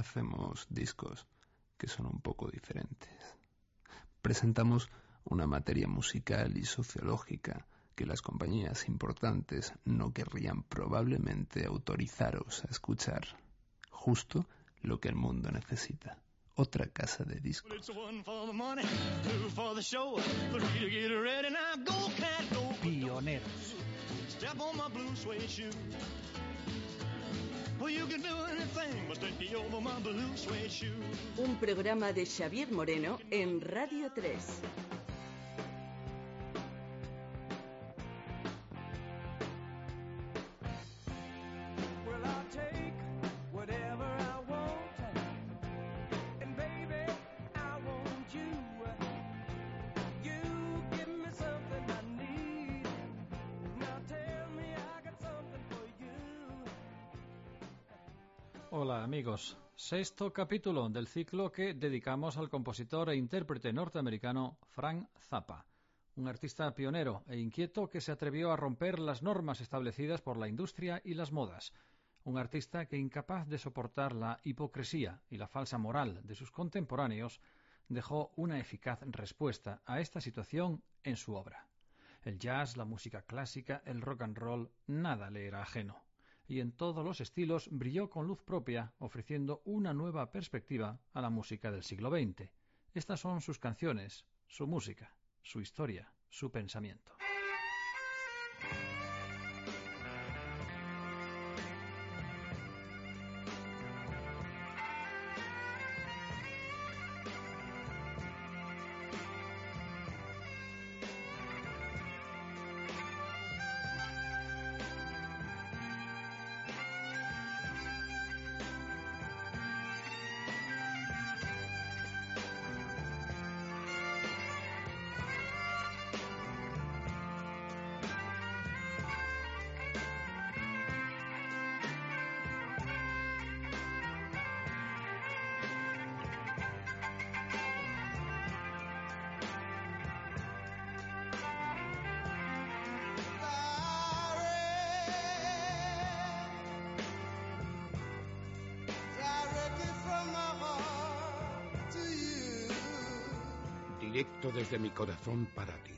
hacemos discos que son un poco diferentes. Presentamos una materia musical y sociológica que las compañías importantes no querrían probablemente autorizaros a escuchar. Justo lo que el mundo necesita. Otra casa de discos. Pioneros. Un programa de Xavier Moreno en Radio 3. Amigos, sexto capítulo del ciclo que dedicamos al compositor e intérprete norteamericano Frank Zappa, un artista pionero e inquieto que se atrevió a romper las normas establecidas por la industria y las modas, un artista que incapaz de soportar la hipocresía y la falsa moral de sus contemporáneos, dejó una eficaz respuesta a esta situación en su obra. El jazz, la música clásica, el rock and roll, nada le era ajeno y en todos los estilos brilló con luz propia, ofreciendo una nueva perspectiva a la música del siglo XX. Estas son sus canciones, su música, su historia, su pensamiento. Directo desde mi corazón para ti.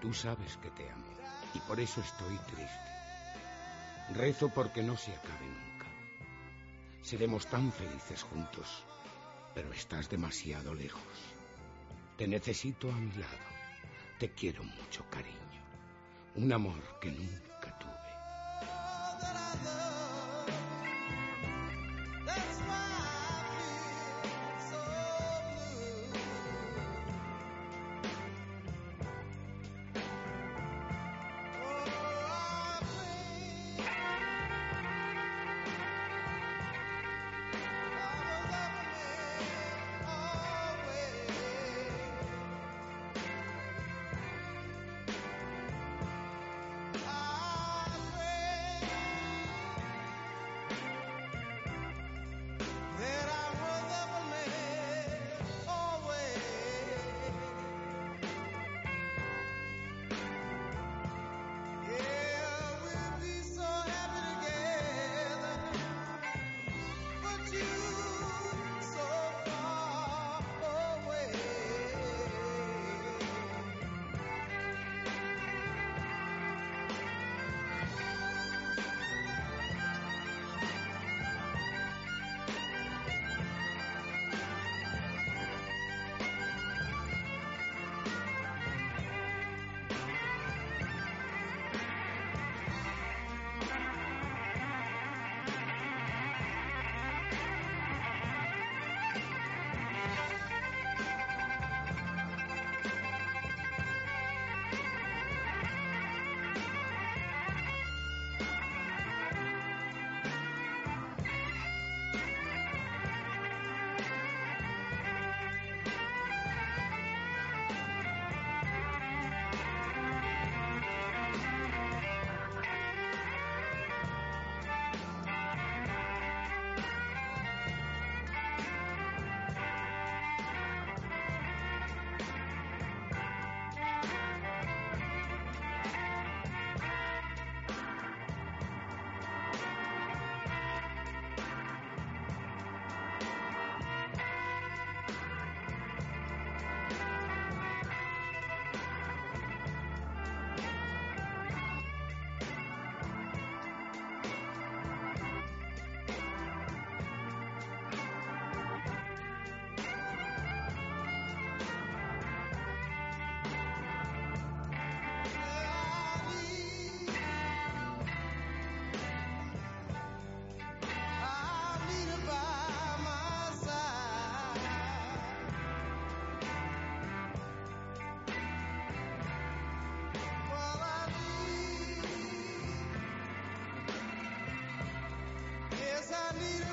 Tú sabes que te amo y por eso estoy triste. Rezo porque no se acabe nunca. Seremos tan felices juntos, pero estás demasiado lejos. Te necesito a mi lado. Te quiero mucho, cariño. Un amor que nunca need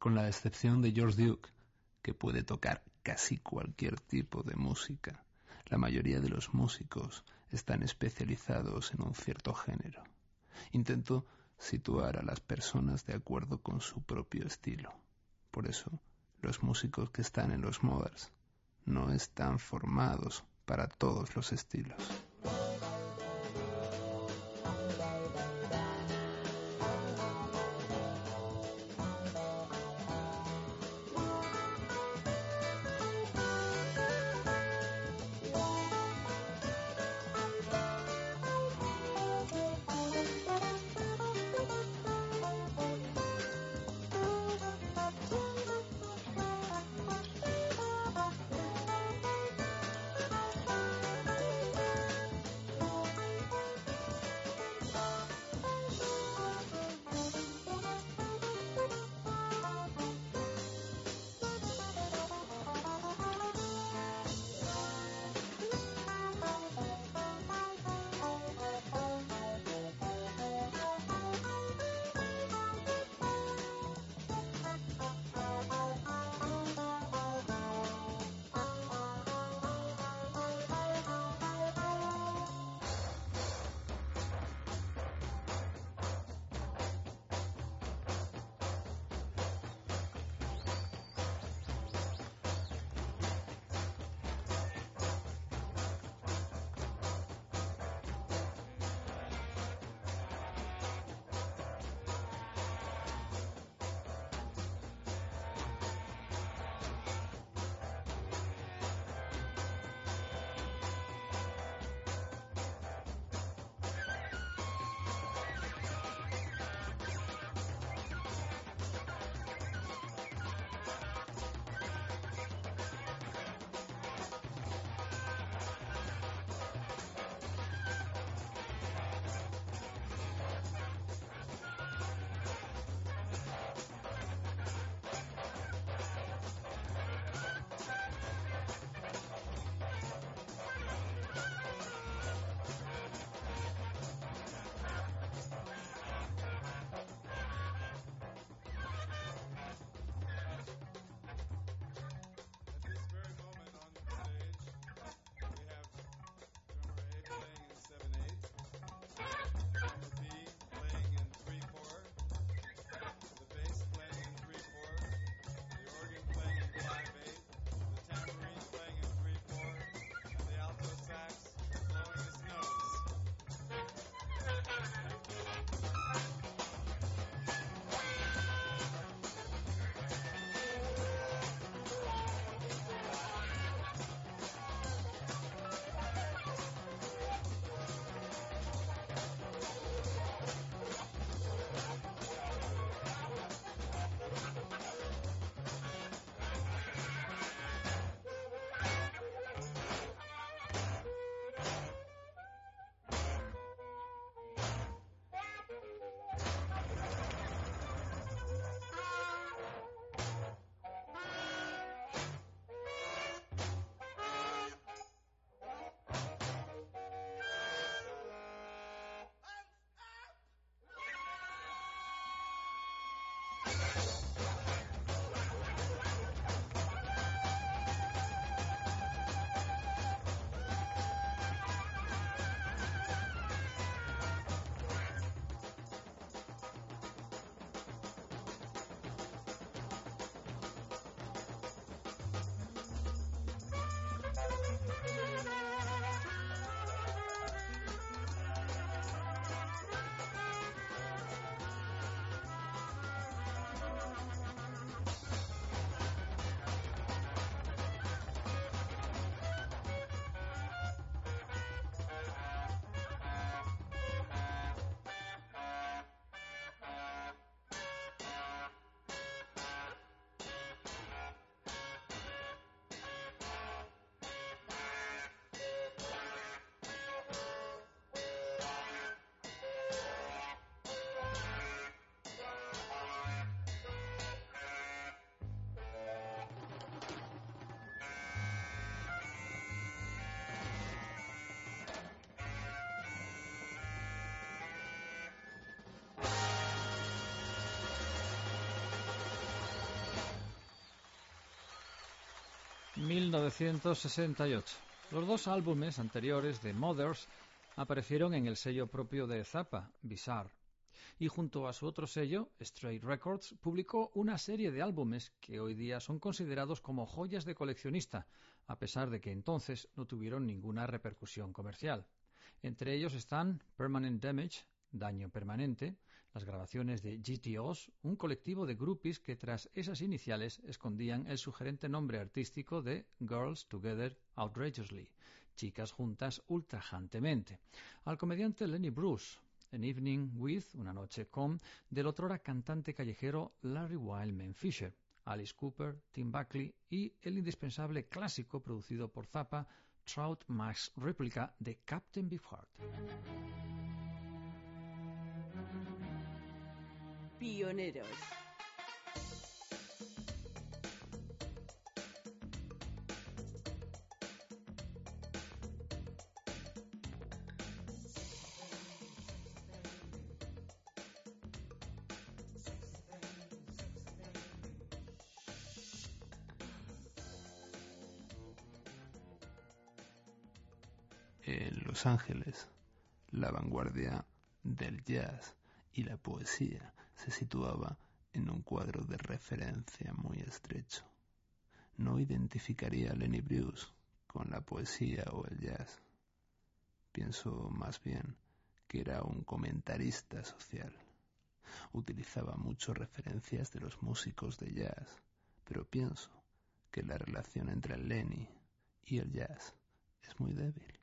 con la excepción de George Duke, que puede tocar casi cualquier tipo de música. La mayoría de los músicos están especializados en un cierto género. Intento situar a las personas de acuerdo con su propio estilo. Por eso, los músicos que están en los Mothers no están formados para todos los estilos. 1968. Los dos álbumes anteriores de Mothers aparecieron en el sello propio de Zappa, Bizarre. Y junto a su otro sello, Straight Records, publicó una serie de álbumes que hoy día son considerados como joyas de coleccionista, a pesar de que entonces no tuvieron ninguna repercusión comercial. Entre ellos están Permanent Damage, Daño Permanente, las grabaciones de GTOs, un colectivo de groupies que tras esas iniciales escondían el sugerente nombre artístico de Girls Together Outrageously, chicas juntas ultrajantemente, al comediante Lenny Bruce, An Evening with, una noche con, del otrora cantante callejero Larry Wildman Fisher, Alice Cooper, Tim Buckley y el indispensable clásico producido por Zappa, Trout Max réplica de Captain Beefheart. Pioneros. En Los Ángeles, la vanguardia del jazz y la poesía se situaba en un cuadro de referencia muy estrecho. No identificaría a Lenny Bruce con la poesía o el jazz. Pienso más bien que era un comentarista social. Utilizaba mucho referencias de los músicos de jazz, pero pienso que la relación entre Lenny y el jazz es muy débil.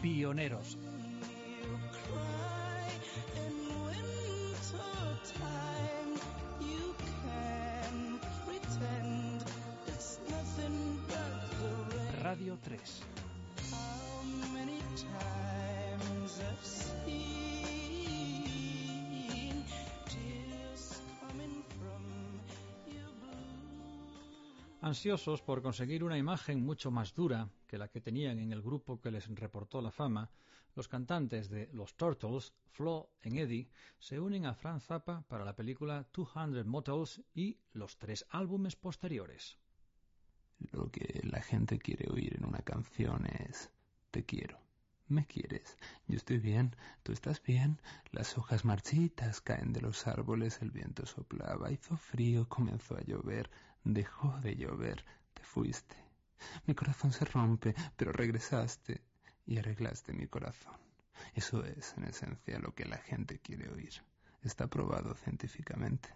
Pioneros. Ansiosos por conseguir una imagen mucho más dura que la que tenían en el grupo que les reportó la fama, los cantantes de Los Turtles, Flo y Eddie, se unen a Frank Zappa para la película 200 Motels y los tres álbumes posteriores. Lo que la gente quiere oír en una canción es Te quiero. ¿Me quieres? Yo estoy bien, tú estás bien. Las hojas marchitas caen de los árboles, el viento soplaba, hizo frío, comenzó a llover, dejó de llover, te fuiste. Mi corazón se rompe, pero regresaste y arreglaste mi corazón. Eso es, en esencia, lo que la gente quiere oír. Está probado científicamente.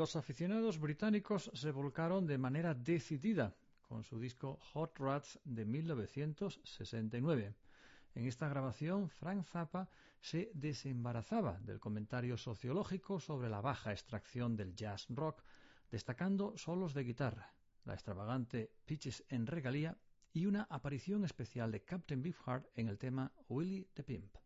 Los aficionados británicos se volcaron de manera decidida con su disco Hot Rats de 1969. En esta grabación, Frank Zappa se desembarazaba del comentario sociológico sobre la baja extracción del jazz rock, destacando solos de guitarra, la extravagante Pitches en regalía y una aparición especial de Captain Beefheart en el tema Willie the Pimp.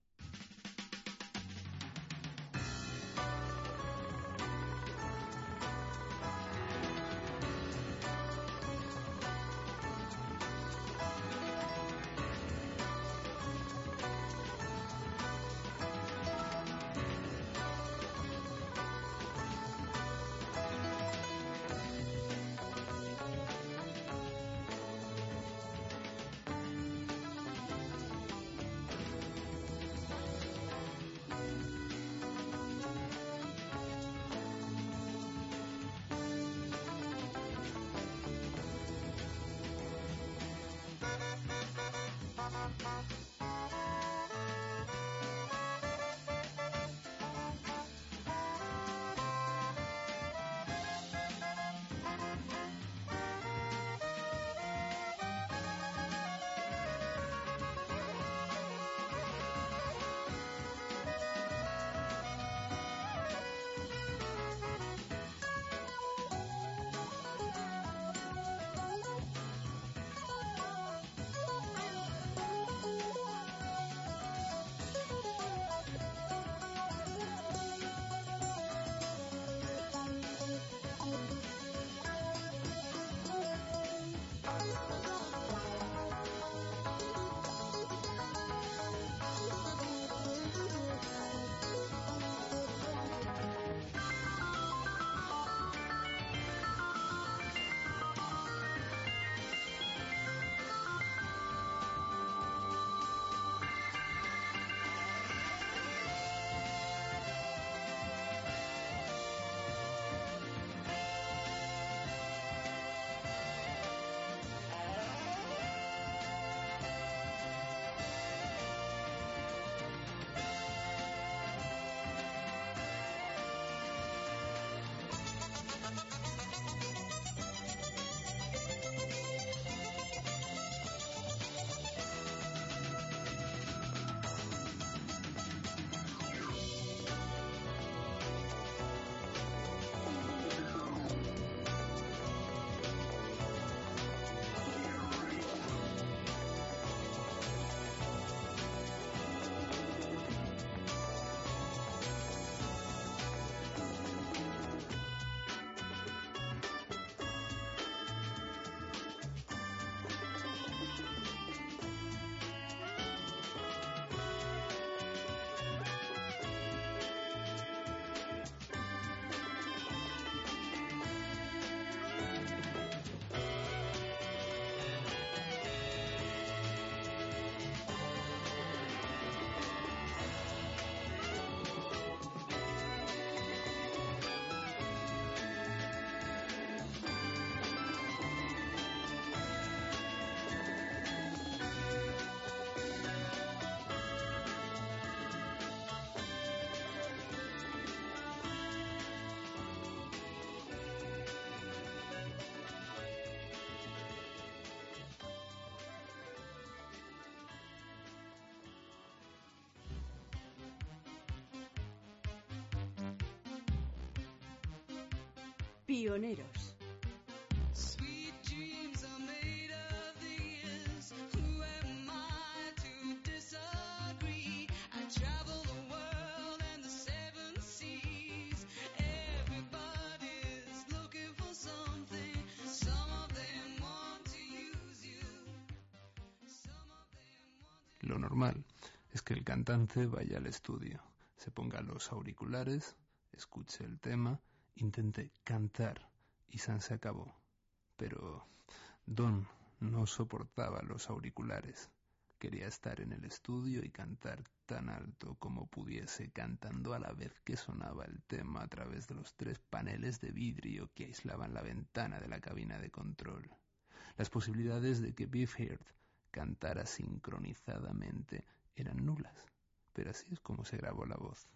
Pioneros. Lo normal es que el cantante vaya al estudio, se ponga los auriculares, escuche el tema Intenté cantar y San se acabó. Pero Don no soportaba los auriculares. Quería estar en el estudio y cantar tan alto como pudiese, cantando a la vez que sonaba el tema a través de los tres paneles de vidrio que aislaban la ventana de la cabina de control. Las posibilidades de que Beefheart cantara sincronizadamente eran nulas, pero así es como se grabó la voz.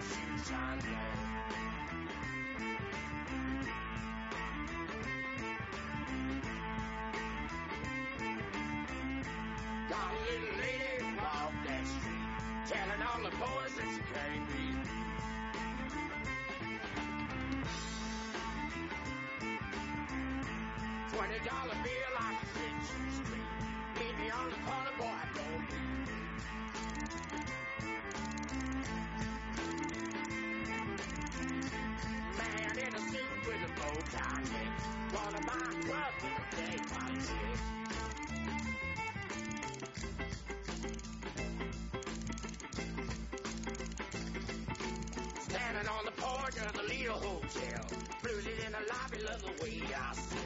Bright. Got a little lady walk that street, telling all the boys that she can't be. Twenty dollar bill I can fit you straight. Meet me on the corner, boy, Standing on the porch of the Lido Hotel. It in the lobby, love the way I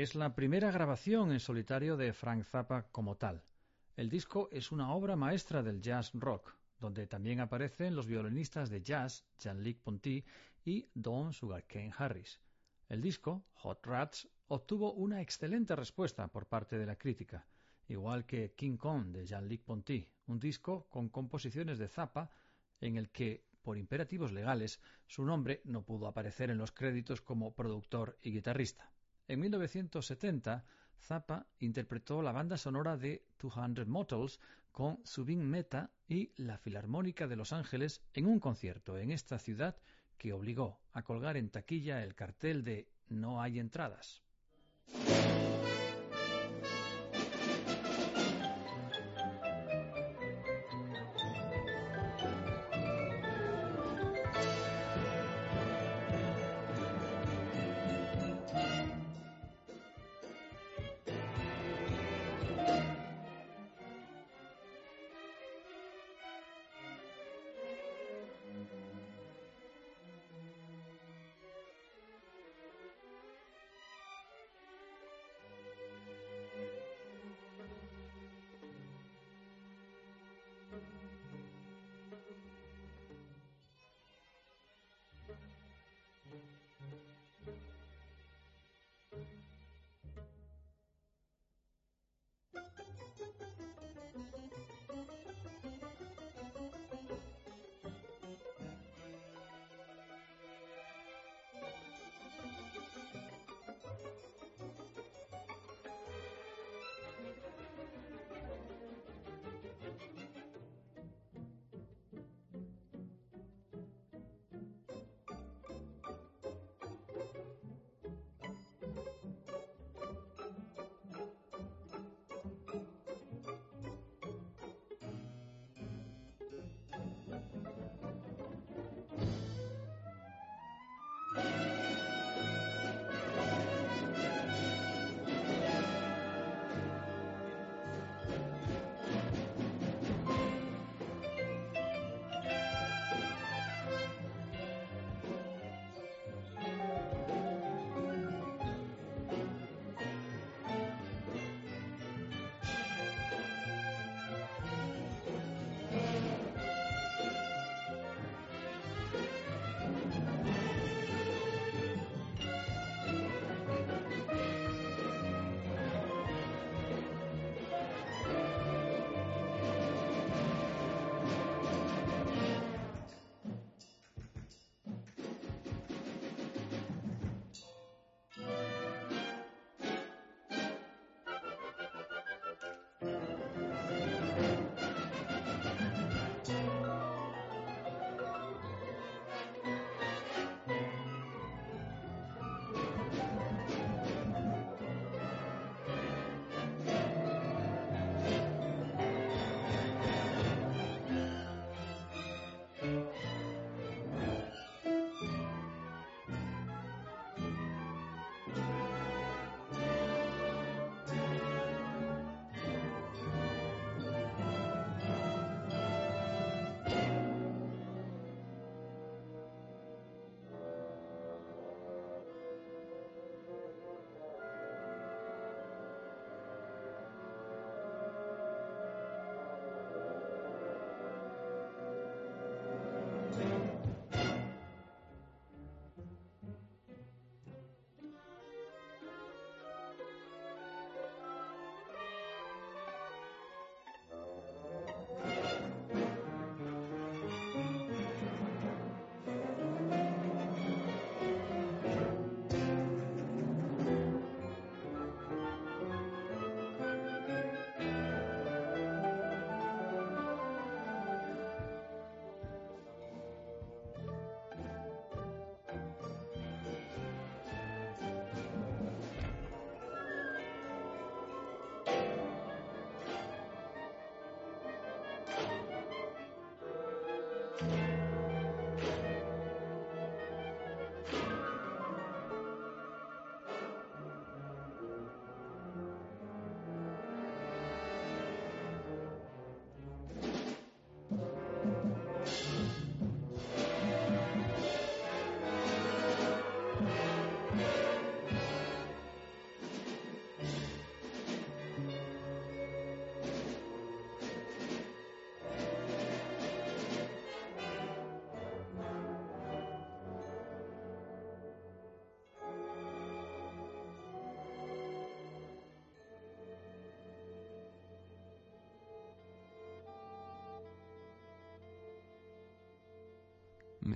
Es la primera grabación en solitario de Frank Zappa como tal. El disco es una obra maestra del jazz rock, donde también aparecen los violinistas de jazz Jean-Luc Ponty y Don Sugarcane Harris. El disco, Hot Rats, obtuvo una excelente respuesta por parte de la crítica, igual que King Kong de Jean-Luc Ponty, un disco con composiciones de Zappa en el que, por imperativos legales, su nombre no pudo aparecer en los créditos como productor y guitarrista. En 1970, Zappa interpretó la banda sonora de 200 Motels con Subin Meta y la Filarmónica de Los Ángeles en un concierto en esta ciudad que obligó a colgar en taquilla el cartel de No hay entradas.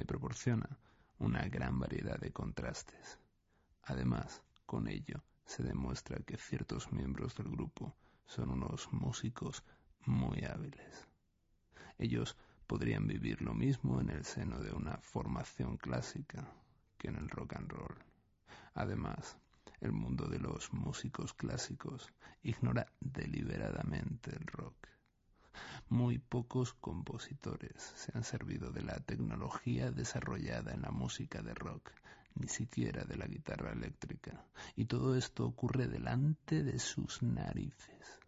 Proporciona una gran variedad de contrastes. Además, con ello se demuestra que ciertos miembros del grupo son unos músicos muy hábiles. Ellos podrían vivir lo mismo en el seno de una formación clásica que en el rock and roll. Además, el mundo de los músicos clásicos ignora deliberadamente el rock. Muy pocos compositores se han servido de la tecnología desarrollada en la música de rock, ni siquiera de la guitarra eléctrica. Y todo esto ocurre delante de sus narices.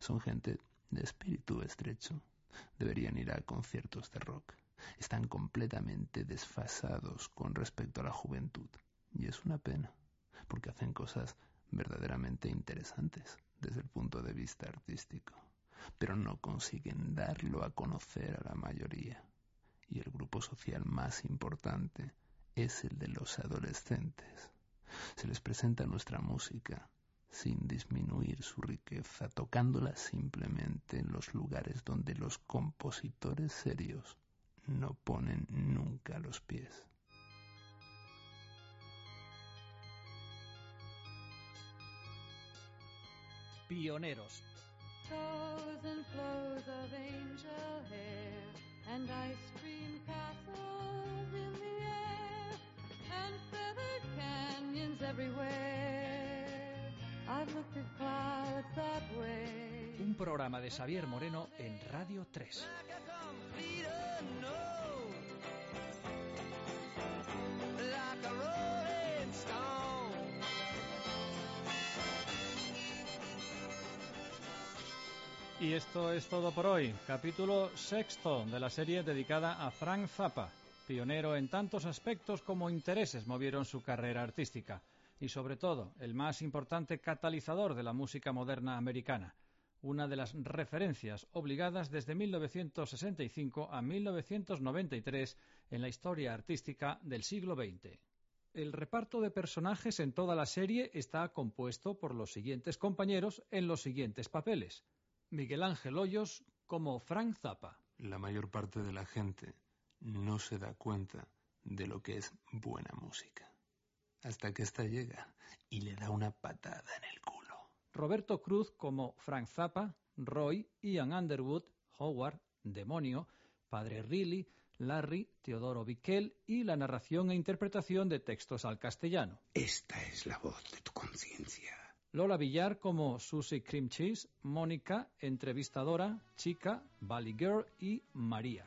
Son gente de espíritu estrecho. Deberían ir a conciertos de rock. Están completamente desfasados con respecto a la juventud. Y es una pena, porque hacen cosas verdaderamente interesantes desde el punto de vista artístico, pero no consiguen darlo a conocer a la mayoría. Y el grupo social más importante es el de los adolescentes. Se les presenta nuestra música sin disminuir su riqueza, tocándola simplemente en los lugares donde los compositores serios no ponen nunca los pies. Pioneros. Flows and flows of angel hair and ice cream castles in the air and feathered canyons everywhere. I've looked at clouds that way. Un programa de Xavier Moreno en Radio 3. Y esto es todo por hoy. Capítulo sexto de la serie dedicada a Frank Zappa, pionero en tantos aspectos como intereses movieron su carrera artística y sobre todo el más importante catalizador de la música moderna americana, una de las referencias obligadas desde 1965 a 1993 en la historia artística del siglo XX. El reparto de personajes en toda la serie está compuesto por los siguientes compañeros en los siguientes papeles. Miguel Ángel Hoyos como Frank Zappa, La mayor parte de la gente no se da cuenta de lo que es buena música. Hasta que ésta llega y le da una patada en el culo. Roberto Cruz como Frank Zappa, Roy, Ian Underwood, Howard, Demonio, Padre Riley, Larry, Teodoro Biquel y la narración e interpretación de textos al castellano. Esta es la voz de tu conciencia. Lola Villar como Susie Cream Cheese, Mónica, entrevistadora, Chica, Valley Girl y María.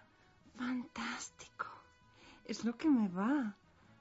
Fantástico. Es lo que me va.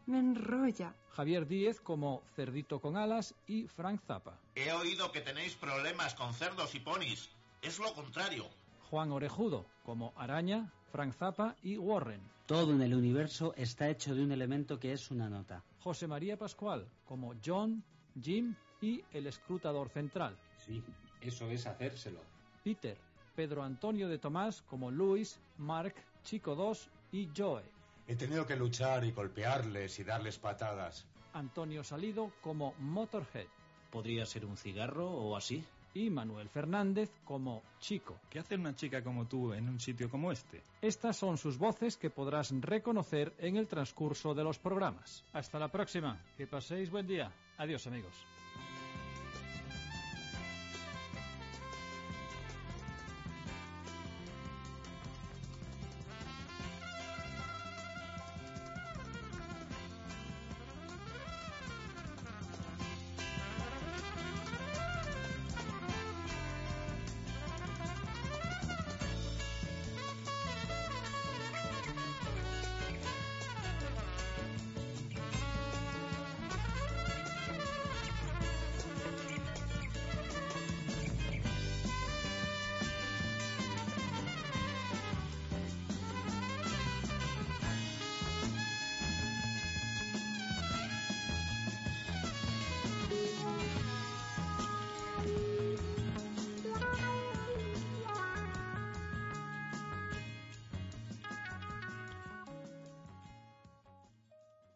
Me enrolla. Javier Díez como Cerdito con alas y Frank Zappa. He oído que tenéis problemas con cerdos y ponis. Es lo contrario. Juan Orejudo como Araña, Frank Zappa y Warren. Todo en el universo está hecho de un elemento que es una nota. José María Pascual como John, Jim y el escrutador central. Sí, eso es hacérselo. Peter, Pedro Antonio de Tomás como Luis, Mark, Chico 2 y Joe. He tenido que luchar y golpearles y darles patadas. Antonio Salido como Motorhead ¿Podría ser un cigarro o así? y Manuel Fernández como Chico. ¿Qué hace una chica como tú en un sitio como este? Estas son sus voces que podrás reconocer en el transcurso de los programas. Hasta la próxima. Que paséis buen día. Adiós amigos.